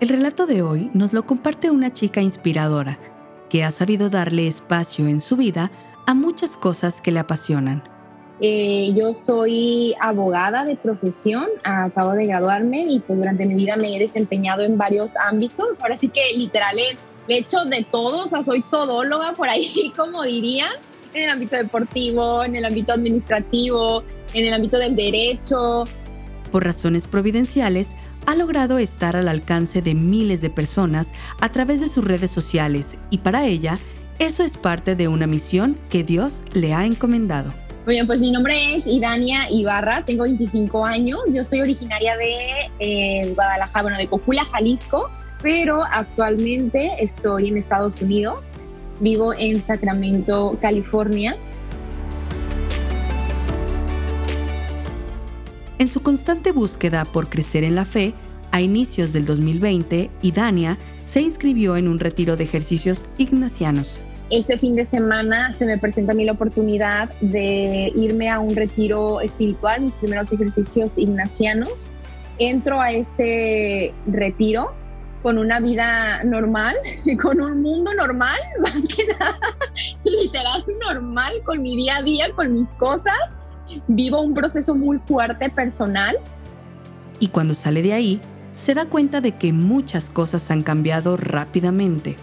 El relato de hoy nos lo comparte una chica inspiradora que ha sabido darle espacio en su vida a muchas cosas que le apasionan. Eh, yo soy abogada de profesión, acabo de graduarme y pues durante mi vida me he desempeñado en varios ámbitos. Ahora sí que literal he, he hecho de todo, o sea, soy todóloga por ahí, como diría, en el ámbito deportivo, en el ámbito administrativo, en el ámbito del derecho. Por razones providenciales, ha logrado estar al alcance de miles de personas a través de sus redes sociales y para ella eso es parte de una misión que Dios le ha encomendado. Muy bien, pues mi nombre es Idania Ibarra, tengo 25 años, yo soy originaria de eh, Guadalajara, bueno, de Cocula, Jalisco, pero actualmente estoy en Estados Unidos, vivo en Sacramento, California En su constante búsqueda por crecer en la fe, a inicios del 2020, Idania se inscribió en un retiro de ejercicios ignacianos. Este fin de semana se me presenta a mí la oportunidad de irme a un retiro espiritual, mis primeros ejercicios ignacianos. Entro a ese retiro con una vida normal, con un mundo normal, más que nada, literal normal, con mi día a día, con mis cosas vivo un proceso muy fuerte personal. Y cuando sale de ahí, se da cuenta de que muchas cosas han cambiado rápidamente,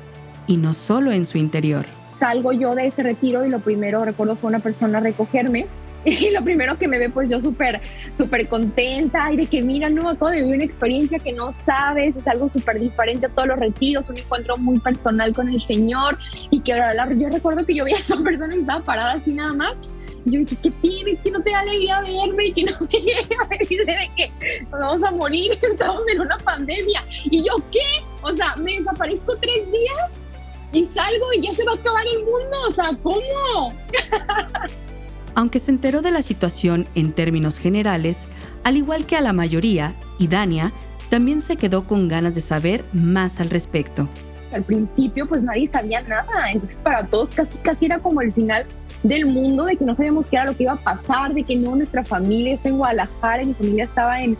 y no solo en su interior. Salgo yo de ese retiro y lo primero, recuerdo, fue una persona a recogerme y lo primero que me ve pues yo súper súper contenta y de que mira no acabo de vivir una experiencia que no sabes es algo súper diferente a todos los retiros un encuentro muy personal con el señor y que yo recuerdo que yo veía a esa persona que estaba parada así nada más yo dije, ¿qué tienes? Que no te da alegría verme y que no sé qué, de que nos vamos a morir, estamos en una pandemia. Y yo, ¿qué? O sea, me desaparezco tres días y salgo y ya se va a acabar el mundo. O sea, ¿cómo? Aunque se enteró de la situación en términos generales, al igual que a la mayoría, y Dania también se quedó con ganas de saber más al respecto. Al principio, pues nadie sabía nada. Entonces, para todos casi, casi era como el final del mundo, de que no sabíamos qué era lo que iba a pasar, de que no, nuestra familia, está en Guadalajara, mi familia estaba en,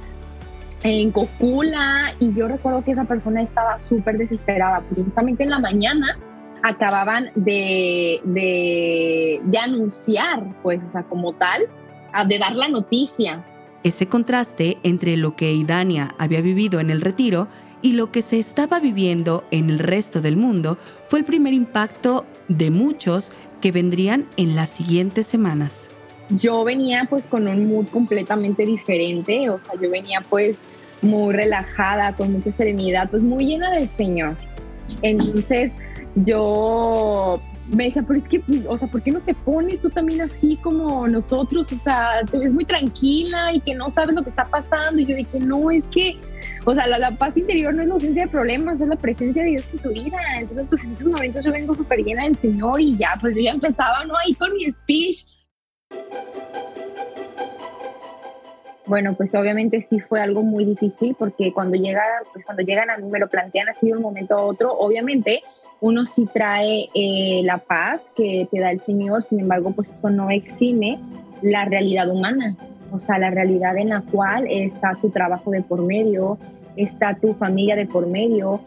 en Cocula, y yo recuerdo que esa persona estaba súper desesperada, porque justamente en la mañana acababan de, de, de anunciar, pues, o sea, como tal, de dar la noticia. Ese contraste entre lo que Idania había vivido en el retiro y lo que se estaba viviendo en el resto del mundo fue el primer impacto de muchos que vendrían en las siguientes semanas. Yo venía pues con un mood completamente diferente, o sea, yo venía pues muy relajada, con mucha serenidad, pues muy llena del Señor. Entonces yo me decía, pero es que, o sea, ¿por qué no te pones tú también así como nosotros? O sea, te ves muy tranquila y que no sabes lo que está pasando. Y yo dije, no, es que, o sea, la, paz interior no es la ausencia de problemas, es la presencia de Dios en tu vida. Entonces, pues en esos momentos yo vengo súper llena del Señor y ya, pues yo ya empezaba, ¿no? Ahí con mi speech. Bueno, pues obviamente sí fue algo muy difícil porque cuando llega, pues cuando llegan a mí me lo plantean así de un momento a otro, obviamente uno sí trae eh, la paz que te da el Señor, sin embargo, pues eso no exime la realidad humana, o sea, la realidad en la cual está tu trabajo de por medio, está tu familia de por medio.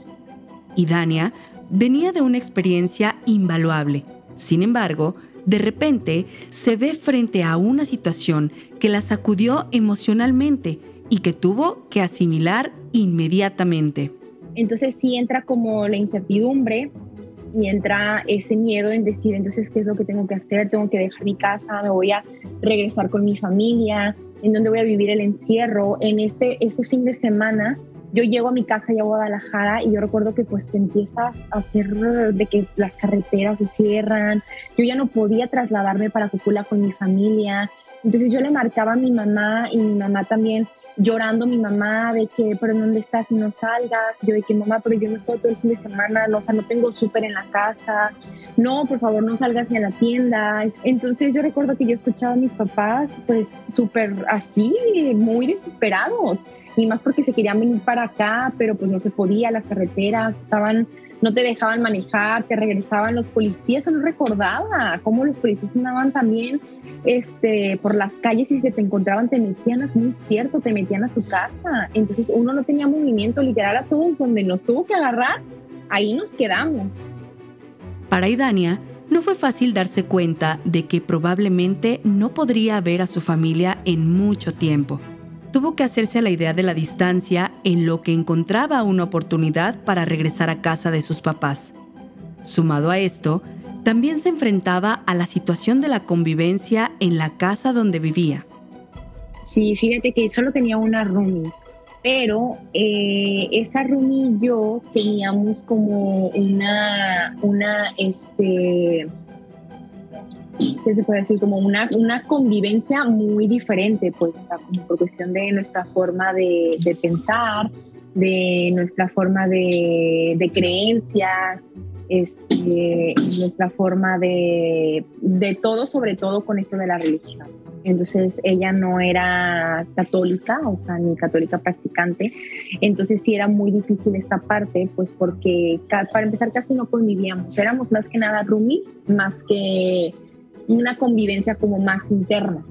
Y Dania venía de una experiencia invaluable. Sin embargo, de repente se ve frente a una situación que la sacudió emocionalmente y que tuvo que asimilar inmediatamente. Entonces sí entra como la incertidumbre y entra ese miedo en decir, entonces, ¿qué es lo que tengo que hacer? Tengo que dejar mi casa, me voy a regresar con mi familia, en dónde voy a vivir el encierro. En ese, ese fin de semana yo llego a mi casa y a Guadalajara y yo recuerdo que pues empieza a hacer de que las carreteras se cierran, yo ya no podía trasladarme para Cocula con mi familia, entonces yo le marcaba a mi mamá y mi mamá también llorando mi mamá de que, pero ¿dónde estás y no salgas? Yo de que, mamá, pero yo no estoy todo el fin de semana, no, o sea, no tengo súper en la casa, no, por favor, no salgas ni a la tienda. Entonces yo recuerdo que yo escuchaba a mis papás, pues, súper así, muy desesperados, y más porque se querían venir para acá, pero pues no se podía, las carreteras estaban no te dejaban manejar, te regresaban los policías, eso no recordaba cómo los policías andaban también este, por las calles y si te encontraban te metían, es muy cierto, te metían a tu casa. Entonces uno no tenía movimiento literal a todos donde nos tuvo que agarrar, ahí nos quedamos. Para Idania, no fue fácil darse cuenta de que probablemente no podría ver a su familia en mucho tiempo. Tuvo que hacerse a la idea de la distancia en lo que encontraba una oportunidad para regresar a casa de sus papás. Sumado a esto, también se enfrentaba a la situación de la convivencia en la casa donde vivía. Sí, fíjate que solo tenía una roomie, pero eh, esa roomie y yo teníamos como una, una, este, ¿qué se puede decir? Como una, una convivencia muy diferente, pues, o sea, como por cuestión de nuestra forma de, de pensar, de nuestra forma de, de creencias, este, nuestra forma de, de todo, sobre todo con esto de la religión. Entonces ella no era católica, o sea, ni católica practicante. Entonces sí era muy difícil esta parte, pues porque para empezar casi no convivíamos. Éramos más que nada roomies, más que una convivencia como más interna.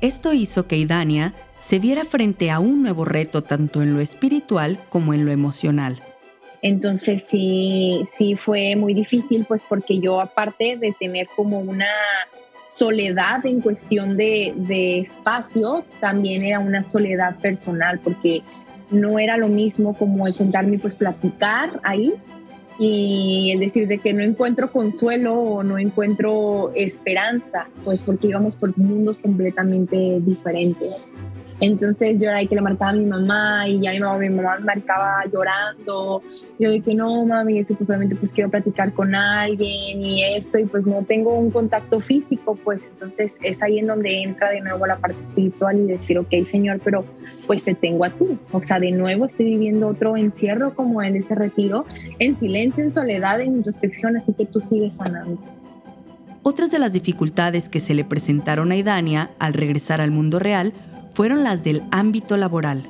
Esto hizo que Idania se viera frente a un nuevo reto tanto en lo espiritual como en lo emocional. Entonces sí, sí fue muy difícil, pues porque yo aparte de tener como una soledad en cuestión de, de espacio, también era una soledad personal, porque no era lo mismo como el sentarme pues platicar ahí y el decir de que no encuentro consuelo o no encuentro esperanza, pues porque íbamos por mundos completamente diferentes. Entonces yo era que le marcaba a mi mamá y ya mi mamá, mi mamá me marcaba llorando. Yo dije, no, mami, es que pues solamente pues quiero platicar con alguien y esto y pues no tengo un contacto físico, pues entonces es ahí en donde entra de nuevo la parte espiritual y decir, ok, Señor, pero pues te tengo a ti. O sea, de nuevo estoy viviendo otro encierro como en ese retiro, en silencio, en soledad, en introspección, así que tú sigues sanando. Otras de las dificultades que se le presentaron a Idania al regresar al mundo real fueron las del ámbito laboral.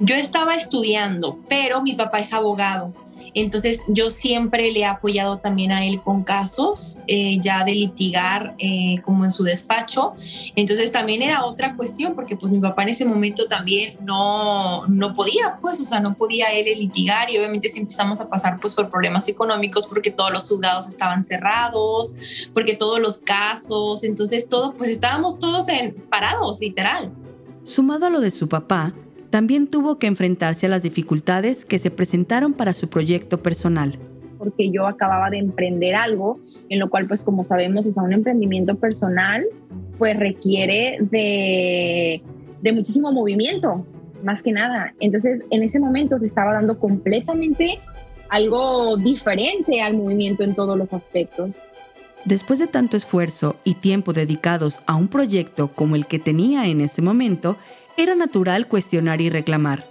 Yo estaba estudiando, pero mi papá es abogado. Entonces yo siempre le he apoyado también a él con casos eh, ya de litigar eh, como en su despacho. Entonces también era otra cuestión porque pues mi papá en ese momento también no, no podía, pues, o sea, no podía él litigar y obviamente si empezamos a pasar pues por problemas económicos porque todos los juzgados estaban cerrados, porque todos los casos, entonces todo, pues estábamos todos en parados, literal. Sumado a lo de su papá, también tuvo que enfrentarse a las dificultades que se presentaron para su proyecto personal. Porque yo acababa de emprender algo, en lo cual, pues como sabemos, o un emprendimiento personal, pues requiere de, de muchísimo movimiento, más que nada. Entonces, en ese momento se estaba dando completamente algo diferente al movimiento en todos los aspectos. Después de tanto esfuerzo y tiempo dedicados a un proyecto como el que tenía en ese momento, era natural cuestionar y reclamar.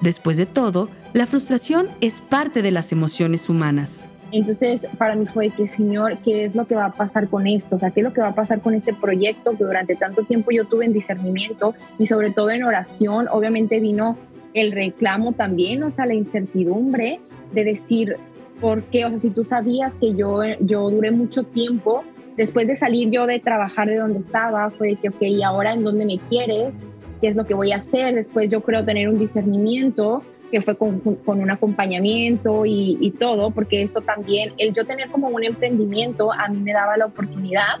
Después de todo, la frustración es parte de las emociones humanas. Entonces, para mí fue que, Señor, ¿qué es lo que va a pasar con esto? O ¿qué es lo que va a pasar con este proyecto que durante tanto tiempo yo tuve en discernimiento y sobre todo en oración? Obviamente vino el reclamo también, o sea, la incertidumbre de decir, porque, o sea, si tú sabías que yo, yo duré mucho tiempo, después de salir yo de trabajar de donde estaba, fue de que, ok, ¿y ahora en dónde me quieres? ¿Qué es lo que voy a hacer? Después yo creo tener un discernimiento que fue con, con un acompañamiento y, y, todo, porque esto también, el yo tener como un emprendimiento, a mí me daba la oportunidad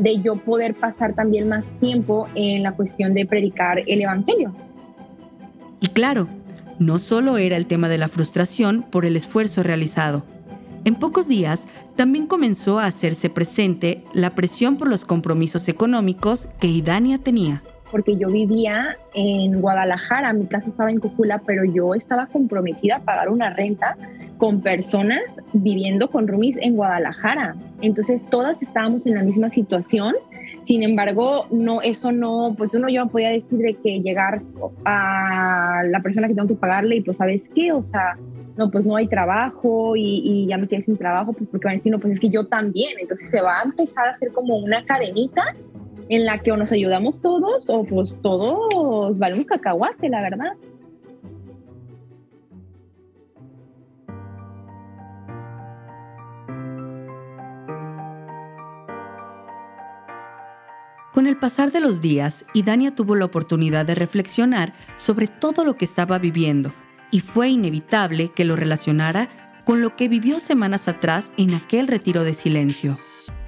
de yo poder pasar también más tiempo en la cuestión de predicar el Evangelio. Y claro, no solo era el tema de la frustración por el esfuerzo realizado. En pocos días también comenzó a hacerse presente la presión por los compromisos económicos que Idania tenía. Porque yo vivía en Guadalajara, mi casa estaba en Cúcula, pero yo estaba comprometida a pagar una renta con personas viviendo con roomies en Guadalajara. Entonces todas estábamos en la misma situación sin embargo, no, eso no, pues uno yo no podía decir de que llegar a la persona que tengo que pagarle y pues, ¿sabes qué? O sea, no, pues no hay trabajo y, y, ya me quedé sin trabajo, pues porque van a decir, no, pues es que yo también. Entonces se va a empezar a hacer como una cadenita en la que o nos ayudamos todos o pues todos valemos cacahuate, la verdad. Con el pasar de los días, Idania tuvo la oportunidad de reflexionar sobre todo lo que estaba viviendo, y fue inevitable que lo relacionara con lo que vivió semanas atrás en aquel retiro de silencio.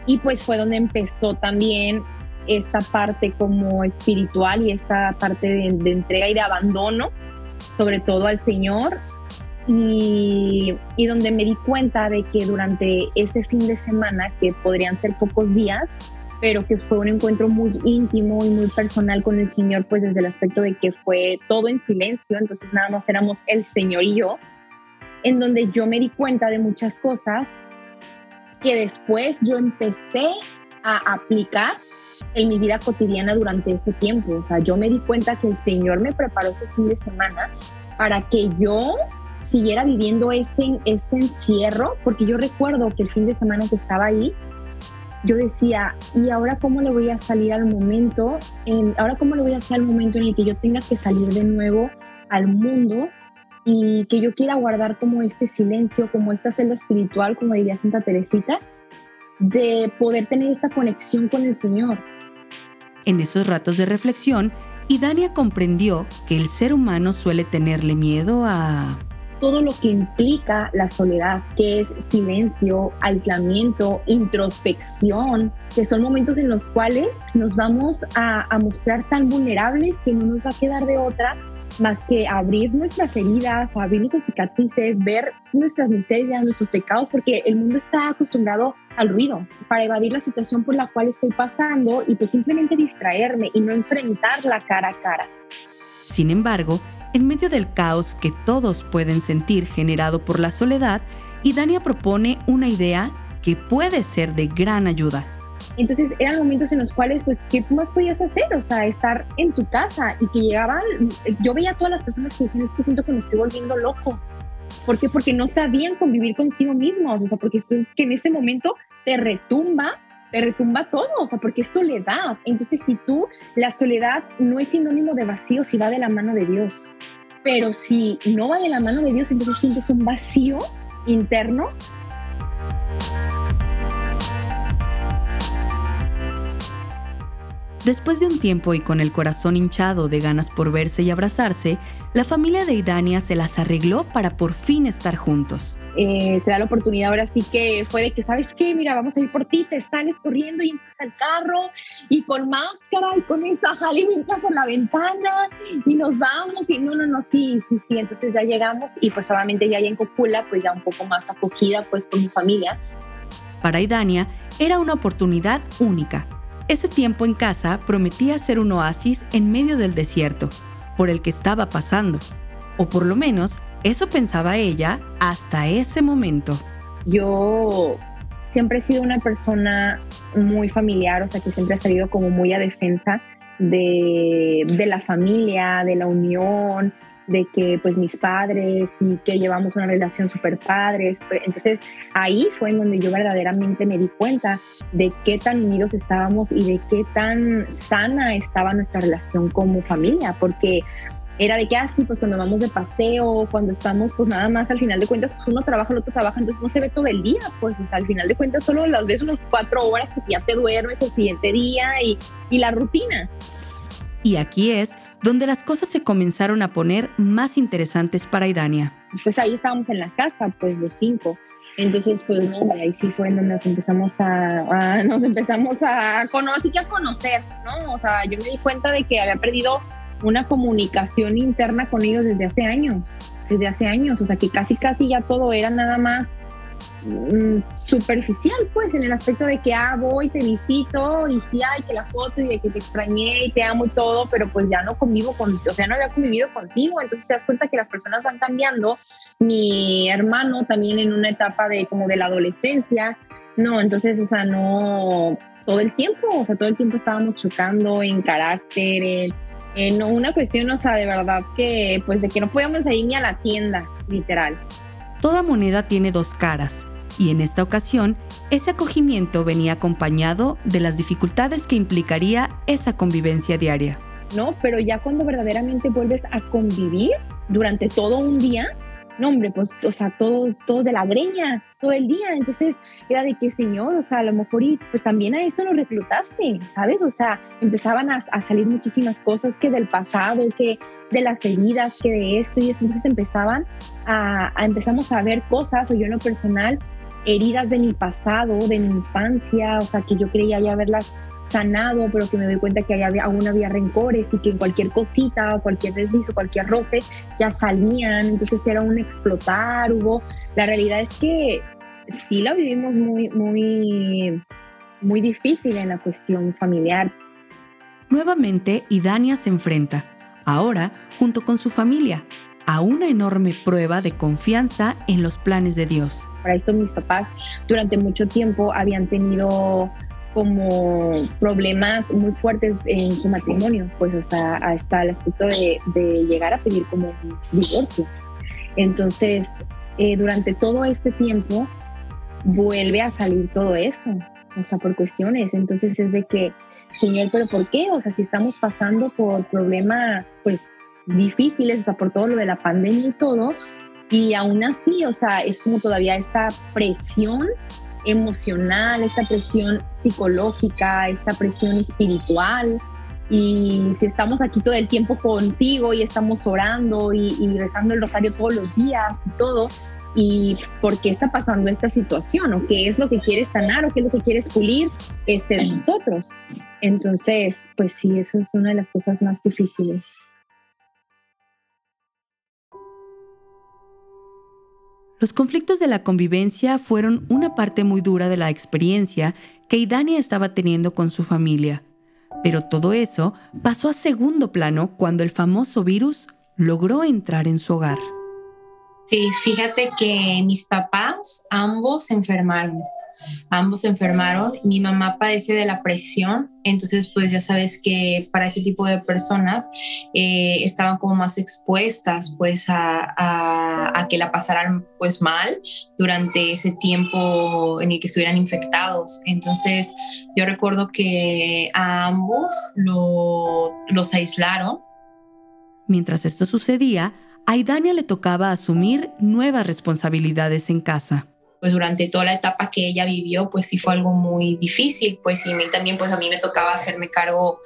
Y pues fue donde empezó también esta parte como espiritual y esta parte de, entrega y de abandono, sobre todo al Señor. Y, y donde me di cuenta de que durante ese fin de semana, que podrían ser pocos días, pero que fue un encuentro muy íntimo y muy personal con el Señor, pues desde el aspecto de que fue todo en silencio, entonces nada más éramos el Señor y yo, en donde yo me di cuenta de muchas cosas que después yo empecé a aplicar en mi vida cotidiana durante ese tiempo. O sea, yo me di cuenta que el Señor me preparó ese fin de semana para que yo siguiera viviendo ese, ese encierro, porque yo recuerdo que el fin de semana que estaba ahí, yo decía, ¿y ahora cómo le voy a salir al momento? En, ahora cómo le voy a hacer al momento en el que yo tenga que salir de nuevo al mundo y que yo quiera guardar como este silencio, como esta celda espiritual, como diría Santa Teresita, de poder tener esta conexión con el Señor. En esos ratos de reflexión, Idania comprendió que el ser humano suele tenerle miedo a todo lo que implica la soledad, que es silencio, aislamiento, introspección, que son momentos en los cuales nos vamos a, mostrar tan vulnerables que no nos va a quedar de otra más que abrir nuestras heridas, abrir nuestras cicatrices, ver nuestras miserias, nuestros pecados, porque el mundo está acostumbrado al ruido para evadir la situación por la cual estoy pasando y pues simplemente distraerme y no enfrentarla cara a cara. Sin embargo, en medio del caos que todos pueden sentir generado por la soledad, Idania propone una idea que puede ser de gran ayuda. Entonces eran momentos en los cuales, pues, ¿qué más podías hacer? O sea, estar en tu casa y que llegaban, yo veía a todas las personas que decían, es que siento que me estoy volviendo loco. ¿Por qué? Porque no sabían convivir consigo mismos, o sea, porque es que en ese momento te retumba te retumba todo, o sea, porque es soledad. Entonces, si tú, la soledad no es sinónimo de vacío si va de la mano de Dios, pero si no va de la mano de Dios, entonces sientes un vacío interno Después de un tiempo y con el corazón hinchado de ganas por verse y abrazarse, la familia de Idania se las arregló para por fin estar juntos. Eh, se da la oportunidad ahora sí que fue de que, ¿sabes qué? Mira, vamos a ir por ti, te sales corriendo y entras al carro y con máscara y con esta jalimita por la ventana y nos vamos y no, no, no, sí, sí, sí. Entonces ya llegamos y pues obviamente ya en Cocula, pues ya un poco más acogida pues con mi familia. Para Idania era una oportunidad única ese tiempo en casa prometía ser un oasis en medio del desierto, por el que estaba pasando. O por lo menos, eso pensaba ella hasta ese momento. Yo siempre he sido una persona muy familiar, o sea, que siempre ha salido como muy a defensa de, de la familia, de la unión, de que pues mis padres y que llevamos una relación súper padre. Entonces ahí fue en donde yo verdaderamente me di cuenta de qué tan unidos estábamos y de qué tan sana estaba nuestra relación como familia, porque era de que así, ah, pues cuando vamos de paseo, cuando estamos, pues nada más al final de cuentas, pues uno trabaja, el otro trabaja, entonces no se ve todo el día, pues, o sea, al final de cuentas solo las ves unas cuatro horas que ya te duermes el siguiente día y, y la rutina. Y aquí es donde las cosas se comenzaron a poner más interesantes para Idania. Pues ahí estábamos en la casa, pues los cinco. Entonces, pues no, ahí sí fue donde nos empezamos a, nos empezamos a conocer, a conocer, ¿no? O sea, yo me di cuenta de que había perdido una comunicación interna con ellos desde hace años, desde hace años, o sea, que casi, casi ya todo era nada más superficial, pues, en el aspecto de que, ah, voy, te visito y sí, hay que la foto y de que te extrañé y te amo y todo, pero pues ya no convivo con, o sea, no había convivido contigo, entonces te das cuenta que las personas van cambiando. Mi hermano también en una etapa de como de la adolescencia, no, entonces, o sea, no, todo el tiempo, o sea, todo el tiempo estábamos chocando en carácter, en, en una cuestión, o sea, de verdad que, pues, de que no podíamos ir ni a la tienda, literal. Toda moneda tiene dos caras y en esta ocasión ese acogimiento venía acompañado de las dificultades que implicaría esa convivencia diaria. No, pero ya cuando verdaderamente vuelves a convivir durante todo un día, no hombre, pues, o sea, todo, todo de la greña, todo el día. Entonces era de que, Señor, o sea, a lo mejor y pues también a esto nos reclutaste, ¿sabes? O sea, empezaban a, a, salir muchísimas cosas que del pasado, que de las heridas, que de esto y eso. Entonces empezaban a, a empezamos a ver cosas, o yo en lo personal, heridas de mi pasado, de mi infancia, o sea, que yo creía ya haberlas sanado, pero que me doy cuenta que había, aún había rencores y que en cualquier cosita, cualquier desliz o cualquier roce ya salían, entonces era un explotar, hubo, la realidad es que sí la vivimos muy, muy, muy difícil en la cuestión familiar. Nuevamente, Idania se enfrenta, ahora junto con su familia, a una enorme prueba de confianza en los planes de Dios. Para esto mis papás durante mucho tiempo habían tenido como problemas muy fuertes en su matrimonio, pues o sea, hasta el aspecto de, llegar a pedir como un divorcio. Entonces, eh, durante todo este tiempo vuelve a salir todo eso, o sea, por cuestiones. Entonces es de que, Señor, pero ¿por qué? O sea, si estamos pasando por problemas, pues, difíciles, o sea, por todo lo de la pandemia y todo, y aún así, o sea, es como todavía esta presión emocional, esta presión psicológica, esta presión espiritual. Y si estamos aquí todo el tiempo contigo y estamos orando y, rezando el rosario todos los días y todo, y por qué está pasando esta situación o qué es lo que quieres sanar o qué es lo que quieres pulir este, nosotros. Entonces, pues sí, eso es una de las cosas más difíciles. Los conflictos de la convivencia fueron una parte muy dura de la experiencia que Idania estaba teniendo con su familia. Pero todo eso pasó a segundo plano cuando el famoso virus logró entrar en su hogar. Sí, fíjate que mis papás ambos se enfermaron ambos se enfermaron. Mi mamá padece de la presión, entonces pues ya sabes que para ese tipo de personas eh, estaban como más expuestas pues a, que la pasaran pues mal durante ese tiempo en el que estuvieran infectados. Entonces yo recuerdo que a ambos lo, los aislaron. Mientras esto sucedía, a Idania le tocaba asumir nuevas responsabilidades en casa pues durante toda la etapa que ella vivió, pues sí fue algo muy difícil, pues y a mí también, pues a mí me tocaba hacerme cargo,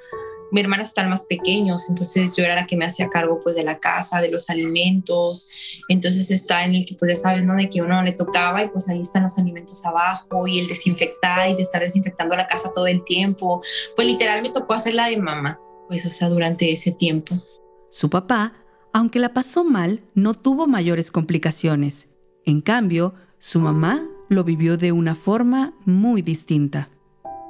mis hermanas están más pequeños, entonces yo era la que me hacía cargo pues de la casa, de los alimentos, entonces está en el que pues ya sabes, ¿no? De que uno le tocaba y pues ahí están los alimentos abajo y el desinfectar y de estar desinfectando la casa todo el tiempo, pues literal me tocó hacer la de mamá, pues o sea, durante ese tiempo. Su papá, aunque la pasó mal, no tuvo mayores complicaciones. En cambio, su mamá lo vivió de una forma muy distinta.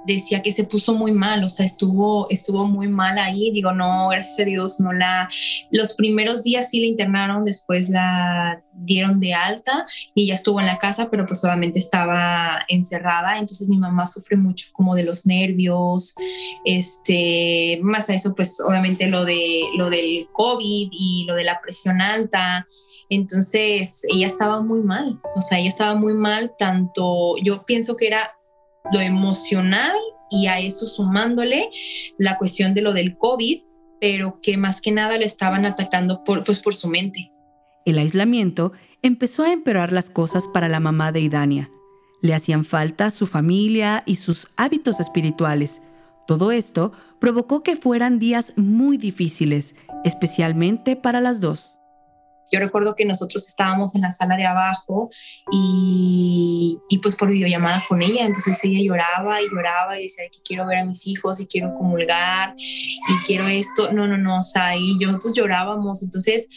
Decía que se puso muy mal, o sea, estuvo, estuvo muy mal ahí. Digo, no, gracias a Dios, no la. Los primeros días sí la internaron, después la dieron de alta y ya estuvo en la casa, pero pues obviamente estaba encerrada. Entonces mi mamá sufre mucho como de los nervios, este, más a eso, pues obviamente lo, de, lo del COVID y lo de la presión alta. Entonces, ella estaba muy mal, o sea, ella estaba muy mal, tanto yo pienso que era lo emocional y a eso sumándole la cuestión de lo del COVID, pero que más que nada le estaban atacando por, pues, por su mente. El aislamiento empezó a empeorar las cosas para la mamá de Idania. Le hacían falta su familia y sus hábitos espirituales. Todo esto provocó que fueran días muy difíciles, especialmente para las dos. Yo recuerdo que nosotros estábamos en la sala de abajo y, y, pues por videollamada con ella, entonces ella lloraba y lloraba y decía que quiero ver a mis hijos y quiero comulgar y quiero esto, no, no, no, o sea, y nosotros llorábamos, entonces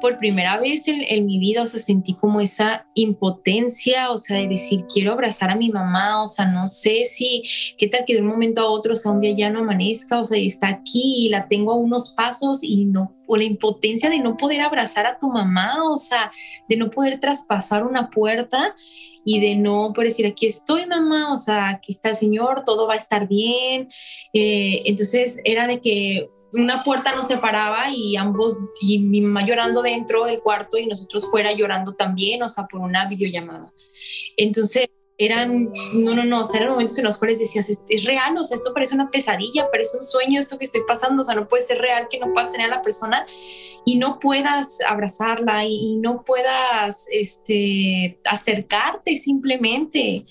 por primera vez en, en, mi vida, o sea, sentí como esa impotencia, o sea, de decir, quiero abrazar a mi mamá, o sea, no sé si, qué tal que de un momento a otro, o sea, un día ya no amanezca, o sea, está aquí y la tengo a unos pasos y no, o la impotencia de no poder abrazar a tu mamá, o sea, de no poder traspasar una puerta y de no por decir, aquí estoy mamá, o sea, aquí está el Señor, todo va a estar bien. Eh, entonces era de que una puerta nos separaba y ambos, y mi mamá llorando dentro del cuarto y nosotros fuera llorando también, o sea, por una videollamada. Entonces, eran, no, no, no, o sea, eran momentos en los cuales decías, es, es, real, o sea, esto parece una pesadilla, parece un sueño, esto que estoy pasando, o sea, no puede ser real que no puedas tener a la persona y no puedas abrazarla y, y no puedas este, acercarte simplemente.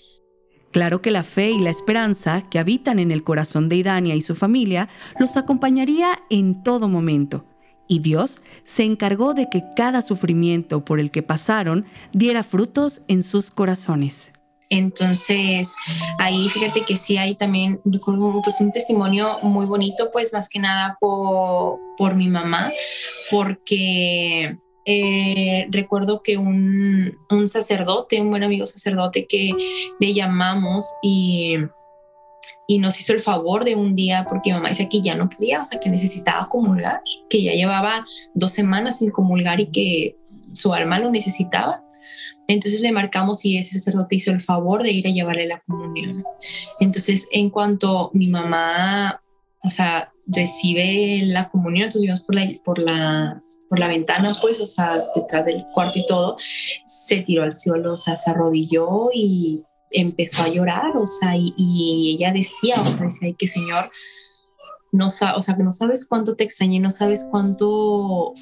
Claro que la fe y la esperanza que habitan en el corazón de Idania y su familia los acompañaría en todo momento. Y Dios se encargó de que cada sufrimiento por el que pasaron diera frutos en sus corazones. Entonces, ahí fíjate que sí hay también, pues un testimonio muy bonito, pues más que nada por, por mi mamá, porque eh, recuerdo que un, un, sacerdote, un buen amigo sacerdote que le llamamos y, y nos hizo el favor de un día, porque mi mamá decía que ya no podía, o sea, que necesitaba comulgar, que ya llevaba dos semanas sin comulgar y que su alma lo necesitaba. Entonces le marcamos y ese sacerdote hizo el favor de ir a llevarle la comunión. Entonces, en cuanto mi mamá, o sea, recibe la comunión, entonces vimos por la, por la, por la ventana, pues, o sea, detrás del cuarto y todo, se tiró al suelo, o sea, se arrodilló y empezó a llorar, o sea, y, ella decía, o sea, decía, que Señor, no, o sea, no sabes cuánto te extrañé, no sabes cuánto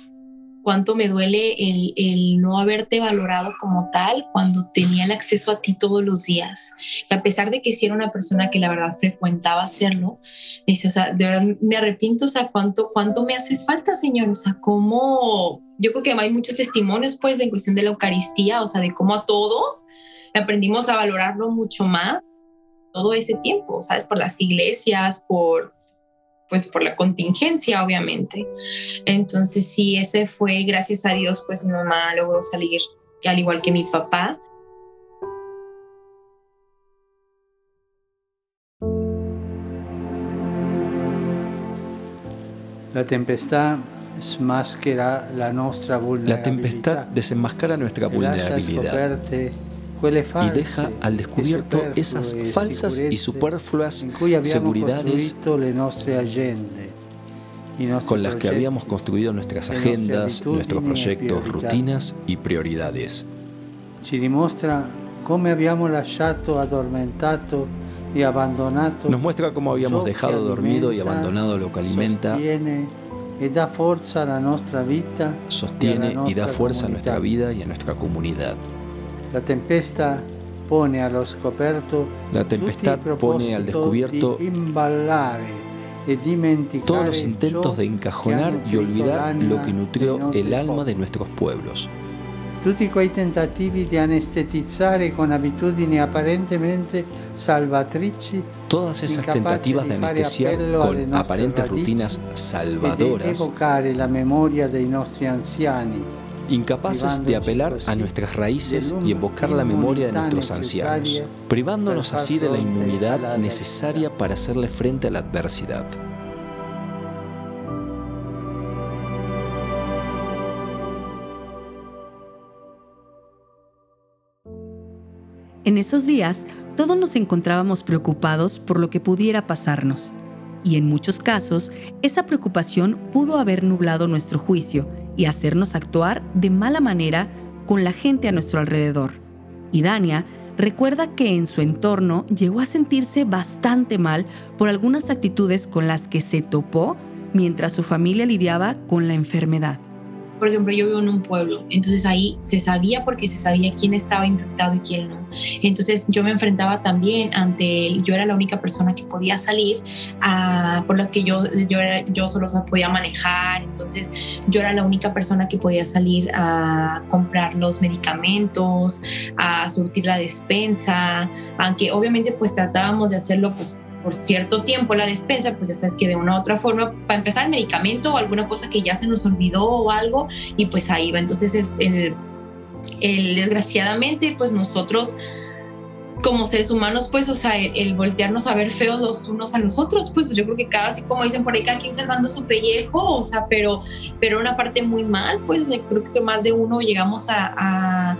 cuánto me duele el, el, no haberte valorado como tal cuando tenía el acceso a ti todos los días. A pesar de que si era una persona que la verdad frecuentaba hacerlo, me dice, o sea, de verdad me arrepiento, o sea, cuánto, cuánto me haces falta, Señor, o sea, cómo, yo creo que hay muchos testimonios, pues, en cuestión de la Eucaristía, o sea, de cómo a todos aprendimos a valorarlo mucho más todo ese tiempo, ¿sabes? Por las iglesias, por, pues por la contingencia, obviamente. Entonces, sí, ese fue, gracias a Dios, pues mi mamá logró salir, al igual que mi papá. La tempestad la, la tempestad desenmascara nuestra vulnerabilidad y deja al descubierto esas falsas y superfluas seguridades con las que habíamos construido nuestras agendas, nuestros proyectos, rutinas y prioridades. Nos muestra cómo habíamos dejado dormido y abandonado lo que alimenta, sostiene y da fuerza a nuestra vida y a nuestra comunidad. La tempestad pone a los La tempestad pone al descubierto todos los intentos de encajonar y olvidar lo que nutrió el alma de nuestros pueblos. Tutti quei tentativi di anestetizzare con abitudini apparentemente salvatrici. Todas esas tentativas de anestesiar con aparentes rutinas salvadoras. evocare la memoria dei nostri anziani incapaces de apelar a nuestras raíces y evocar la memoria de nuestros ancianos, privándonos así de la inmunidad necesaria para hacerle frente a la adversidad. En esos días, todos nos encontrábamos preocupados por lo que pudiera pasarnos. Y en muchos casos, esa preocupación pudo haber nublado nuestro juicio y hacernos actuar de mala manera con la gente a nuestro alrededor. Y Dania recuerda que en su entorno llegó a sentirse bastante mal por algunas actitudes con las que se topó mientras su familia lidiaba con la enfermedad. Por ejemplo, yo vivo en un pueblo, entonces ahí se sabía porque se sabía quién estaba infectado y quién no. Entonces yo me enfrentaba también ante, yo era la única persona que podía salir, a, por lo que yo, yo, era, yo solo podía manejar, entonces yo era la única persona que podía salir a comprar los medicamentos, a surtir la despensa, aunque obviamente pues tratábamos de hacerlo pues por cierto tiempo la despensa, pues ya sabes que de una u otra forma, para empezar el medicamento o alguna cosa que ya se nos olvidó o algo, y pues ahí va. Entonces, es el, el desgraciadamente, pues nosotros como seres humanos, pues, o sea, el, voltearnos a ver feos los unos a los otros, pues, pues yo creo que cada, así como dicen por ahí, cada quien salvando su pellejo, o sea, pero, pero una parte muy mal, pues, o sea, creo que más de uno llegamos a a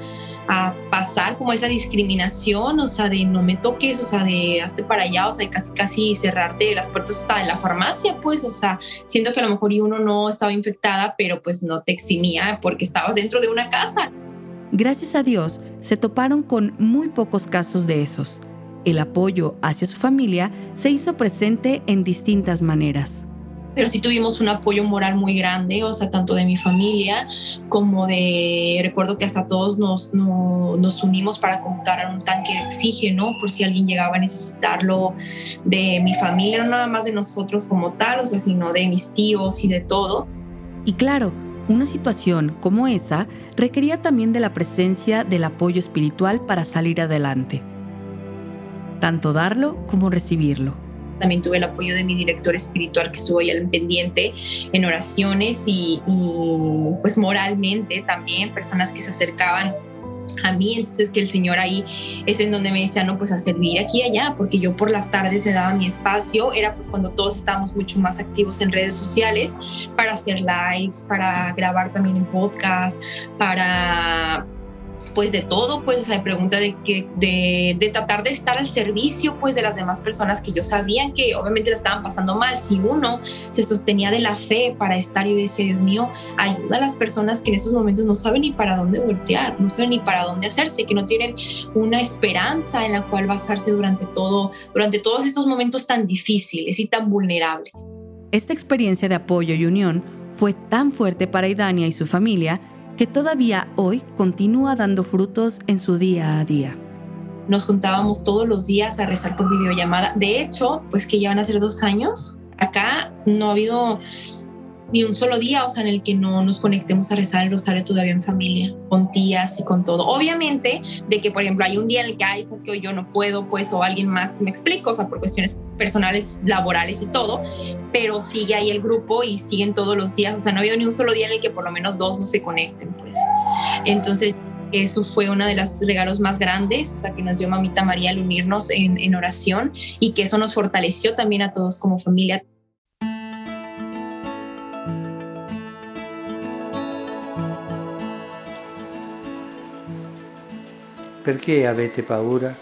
pasar como esa discriminación, o sea, de no me toques, o sea, de hazte para allá, o sea, de casi casi cerrarte las puertas hasta de la farmacia, pues, o sea, siendo que a lo mejor uno no estaba infectada, pero pues no te eximía porque estabas dentro de una casa. Gracias a Dios, se toparon con muy pocos casos de esos. El apoyo hacia su familia se hizo presente en distintas maneras pero sí tuvimos un apoyo moral muy grande, o sea, tanto de mi familia como de, recuerdo que hasta todos nos, nos unimos para comprar un tanque de oxígeno por si alguien llegaba a necesitarlo de mi familia, no nada más de nosotros como tal, o sea, sino de mis tíos y de todo. Y claro, una situación como esa requería también de la presencia del apoyo espiritual para salir adelante, tanto darlo como recibirlo. También tuve el apoyo de mi director espiritual que estuvo ahí al pendiente en oraciones y, pues moralmente también, personas que se acercaban a mí, entonces que el Señor ahí es en donde me decía, no, pues a servir aquí y allá, porque yo por las tardes me daba mi espacio, era pues cuando todos estábamos mucho más activos en redes sociales para hacer lives, para grabar también en podcast, para pues de todo, pues, o sea, pregunta de, que, de, de, tratar de estar al servicio, pues, de las demás personas que yo sabían que obviamente la estaban pasando mal. Si uno se sostenía de la fe para estar y decía, Dios mío, ayuda a las personas que en esos momentos no saben ni para dónde voltear, no saben ni para dónde hacerse, que no tienen una esperanza en la cual basarse durante todo, durante todos estos momentos tan difíciles y tan vulnerables. Esta experiencia de apoyo y unión fue tan fuerte para Idania y su familia que todavía hoy continúa dando frutos en su día a día. Nos juntábamos todos los días a rezar por videollamada. De hecho, pues que ya van a ser dos años, acá no ha habido ni un solo día, o sea, en el que no nos conectemos a rezar el rosario todavía en familia, con tías y con todo. Obviamente, de que, por ejemplo, hay un día en el que, ay, sabes que yo no puedo, pues, o alguien más me explico, o sea, por cuestiones personales, laborales y todo, pero sigue ahí el grupo y siguen todos los días, o sea, no ha habido ni un solo día en el que por lo menos dos no se conecten, pues. Entonces, eso fue uno de los regalos más grandes, o sea, que nos dio Mamita María al unirnos en, en oración y que eso nos fortaleció también a todos como familia. Perché avete paura?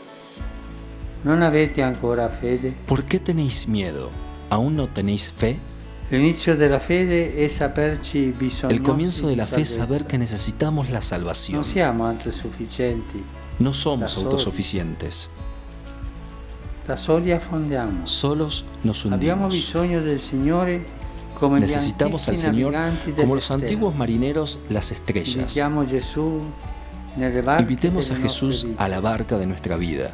¿No avete ancora fede? ¿Por qué tenéis miedo? ¿Aún no tenéis fe? El comienzo de la fe es saber que necesitamos la salvación. No somos autosuficientes. Solos nos hundimos. Necesitamos al Señor como los antiguos marineros las estrellas. Invitemos a Jesús a la barca de nuestra vida.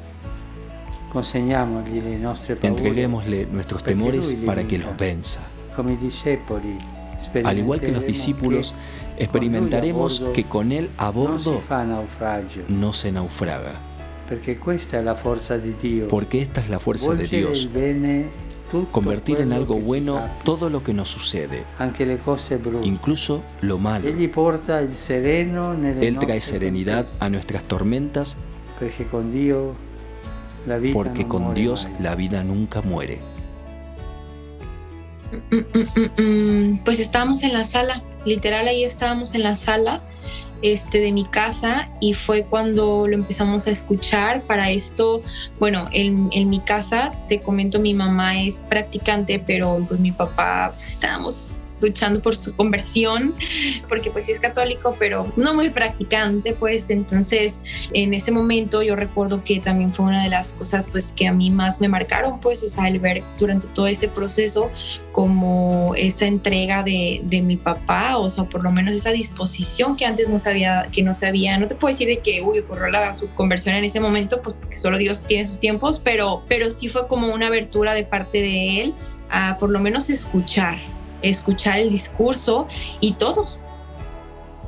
Entreguémosle nuestros temores para que los venza. Al igual que los discípulos, experimentaremos que con Él a bordo no se naufraga. Porque esta es la fuerza de Dios convertir en algo bueno todo lo que nos sucede, incluso lo malo. Él trae serenidad a nuestras tormentas porque con Dios la vida nunca muere. Pues estábamos en la sala, literal ahí estábamos en la sala este, de mi casa y fue cuando lo empezamos a escuchar. Para esto, bueno, en, en mi casa, te comento, mi mamá es practicante, pero pues mi papá, pues, estábamos luchando por su conversión, porque pues sí es católico, pero no muy practicante, pues. Entonces en ese momento yo recuerdo que también fue una de las cosas pues que a mí más me marcaron, pues, o sea, el ver durante todo ese proceso como esa entrega de, de mi papá, o sea, por lo menos esa disposición que antes no sabía, que no sabía, no te puedo decir de que, uy, ocurrió la, su conversión en ese momento, porque solo Dios tiene sus tiempos, pero, pero sí fue como una abertura de parte de él a por lo menos escuchar, escuchar el discurso y todos.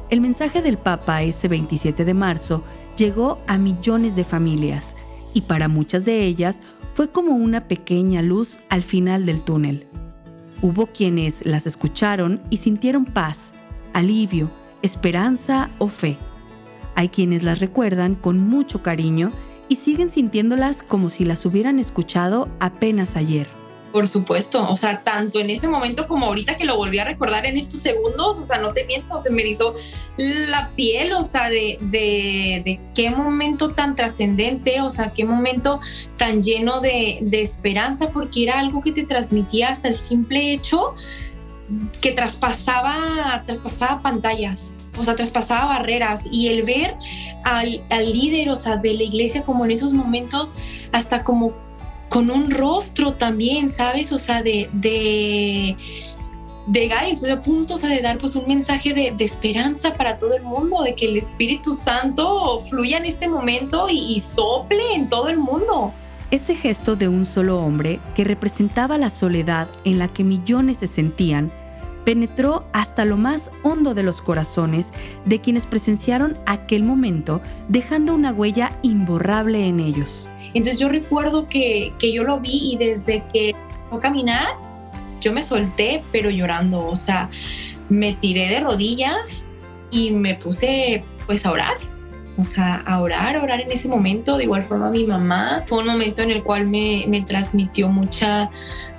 El mensaje del Papa ese 27 de marzo llegó a millones de familias y para muchas de ellas fue como una pequeña luz al final del túnel. Hubo quienes las escucharon y sintieron paz, alivio, esperanza o fe. Hay quienes las recuerdan con mucho cariño y siguen sintiéndolas como si las hubieran escuchado apenas ayer. Por supuesto, o sea, tanto en ese momento como ahorita que lo volví a recordar en estos segundos, o sea, no te miento, se me hizo la piel, o sea, de, de, qué momento tan trascendente, o sea, qué momento tan lleno de, de esperanza, porque era algo que te transmitía hasta el simple hecho que traspasaba, traspasaba pantallas. o sea, traspasaba barreras y el ver al, líder, o sea, de la iglesia como en esos momentos, hasta como con un rostro también, ¿sabes? O sea, de, de, de guys, o sea, puntos de dar pues un mensaje de, esperanza para todo el mundo, de que el Espíritu Santo fluya en este momento y sople en todo el mundo. Ese gesto de un solo hombre que representaba la soledad en la que millones se sentían, penetró hasta lo más hondo de los corazones de quienes presenciaron aquel momento, dejando una huella imborrable en ellos. Entonces yo recuerdo que, yo lo vi y desde que empezó a caminar, yo me solté, pero llorando, o sea, me tiré de rodillas y me puse pues a orar. O sea, a orar, a orar en ese momento, de igual forma mi mamá, fue un momento en el cual me, me transmitió mucha,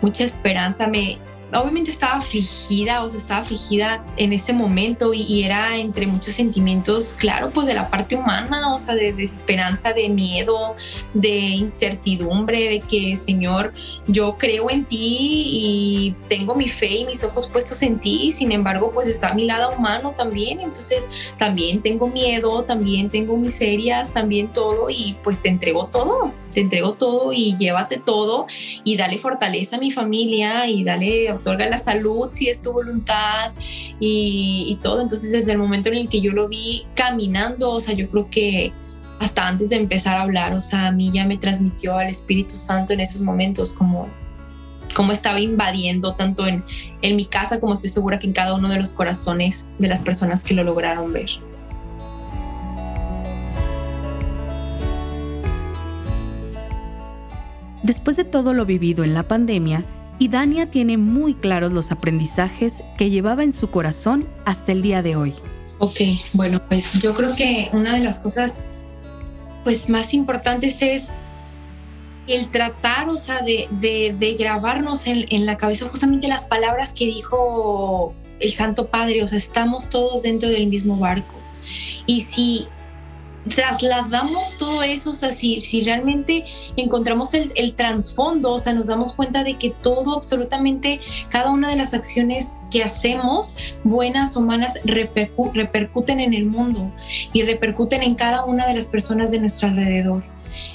mucha esperanza, me, obviamente estaba afligida, o sea, estaba afligida en ese momento y, era entre muchos sentimientos, claro, pues de la parte humana, o sea, de desesperanza, de miedo, de incertidumbre, de que, Señor, yo creo en ti y tengo mi fe y mis ojos puestos en ti, sin embargo, pues está mi lado humano también, entonces también tengo miedo, también tengo miserias, también todo y pues te entrego todo te entrego todo y llévate todo y dale fortaleza a mi familia y dale, otorga la salud si es tu voluntad y, todo. Entonces desde el momento en el que yo lo vi caminando, o sea, yo creo que hasta antes de empezar a hablar, o sea, a mí ya me transmitió al Espíritu Santo en esos momentos como como estaba invadiendo tanto en, en mi casa como estoy segura que en cada uno de los corazones de las personas que lo lograron ver. Después de todo lo vivido en la pandemia, Idania tiene muy claros los aprendizajes que llevaba en su corazón hasta el día de hoy. Ok, bueno, pues yo creo que una de las cosas pues más importantes es el tratar, o sea, de, grabarnos en, en, la cabeza justamente las palabras que dijo el Santo Padre, o sea, estamos todos dentro del mismo barco. Y si trasladamos todo eso, o sea, si, realmente encontramos el, trasfondo, o sea, nos damos cuenta de que todo, absolutamente cada una de las acciones que hacemos, buenas o malas, repercuten en el mundo y repercuten en cada una de las personas de nuestro alrededor.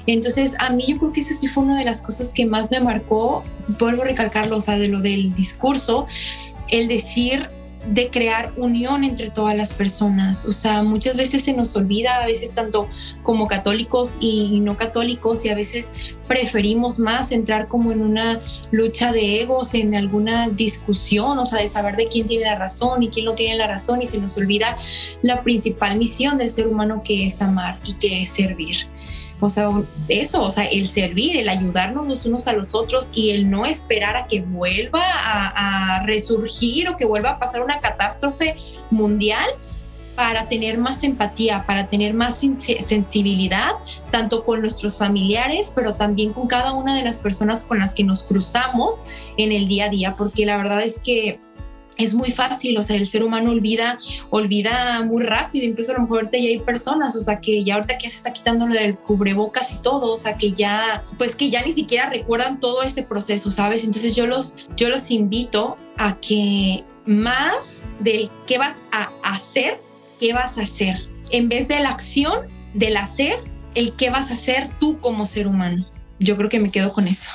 Entonces, a mí yo creo que eso sí fue una de las cosas que más me marcó, vuelvo a recalcarlo, o sea, de lo del discurso, el decir, de crear unión entre todas las personas. O sea, muchas veces se nos olvida, a veces tanto como católicos y no católicos, y a veces preferimos más entrar como en una lucha de egos, en alguna discusión, o sea, de saber de quién tiene la razón y quién no tiene la razón, y se nos olvida la principal misión del ser humano que es amar y que es servir. O sea, eso, o sea, el servir, el ayudarnos los unos a los otros y el no esperar a que vuelva a, resurgir o que vuelva a pasar una catástrofe mundial para tener más empatía, para tener más sensibilidad, tanto con nuestros familiares, pero también con cada una de las personas con las que nos cruzamos en el día a día, porque la verdad es que es muy fácil, o sea, el ser humano olvida, olvida muy rápido, incluso a lo mejor ya hay personas, o sea, que ya ahorita que se está quitando lo del cubrebocas y todo, o sea, que ya, pues que ya ni siquiera recuerdan todo ese proceso, ¿sabes? Entonces yo los, yo los invito a que más del qué vas a hacer, qué vas a hacer, en vez de la acción, del hacer, el qué vas a hacer tú como ser humano. Yo creo que me quedo con eso.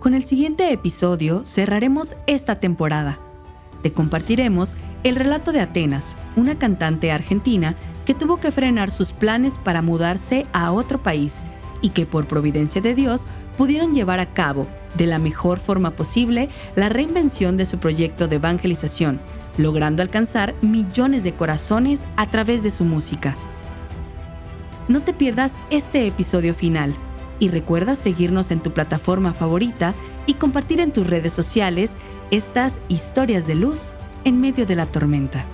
Con el siguiente episodio cerraremos esta temporada. Te compartiremos el relato de Atenas, una cantante argentina que tuvo que frenar sus planes para mudarse a otro país y que por providencia de Dios pudieron llevar a cabo, de la mejor forma posible, la reinvención de su proyecto de evangelización, logrando alcanzar millones de corazones a través de su música. No te pierdas este episodio final y recuerda seguirnos en tu plataforma favorita y compartir en tus redes sociales estas historias de luz en medio de la tormenta.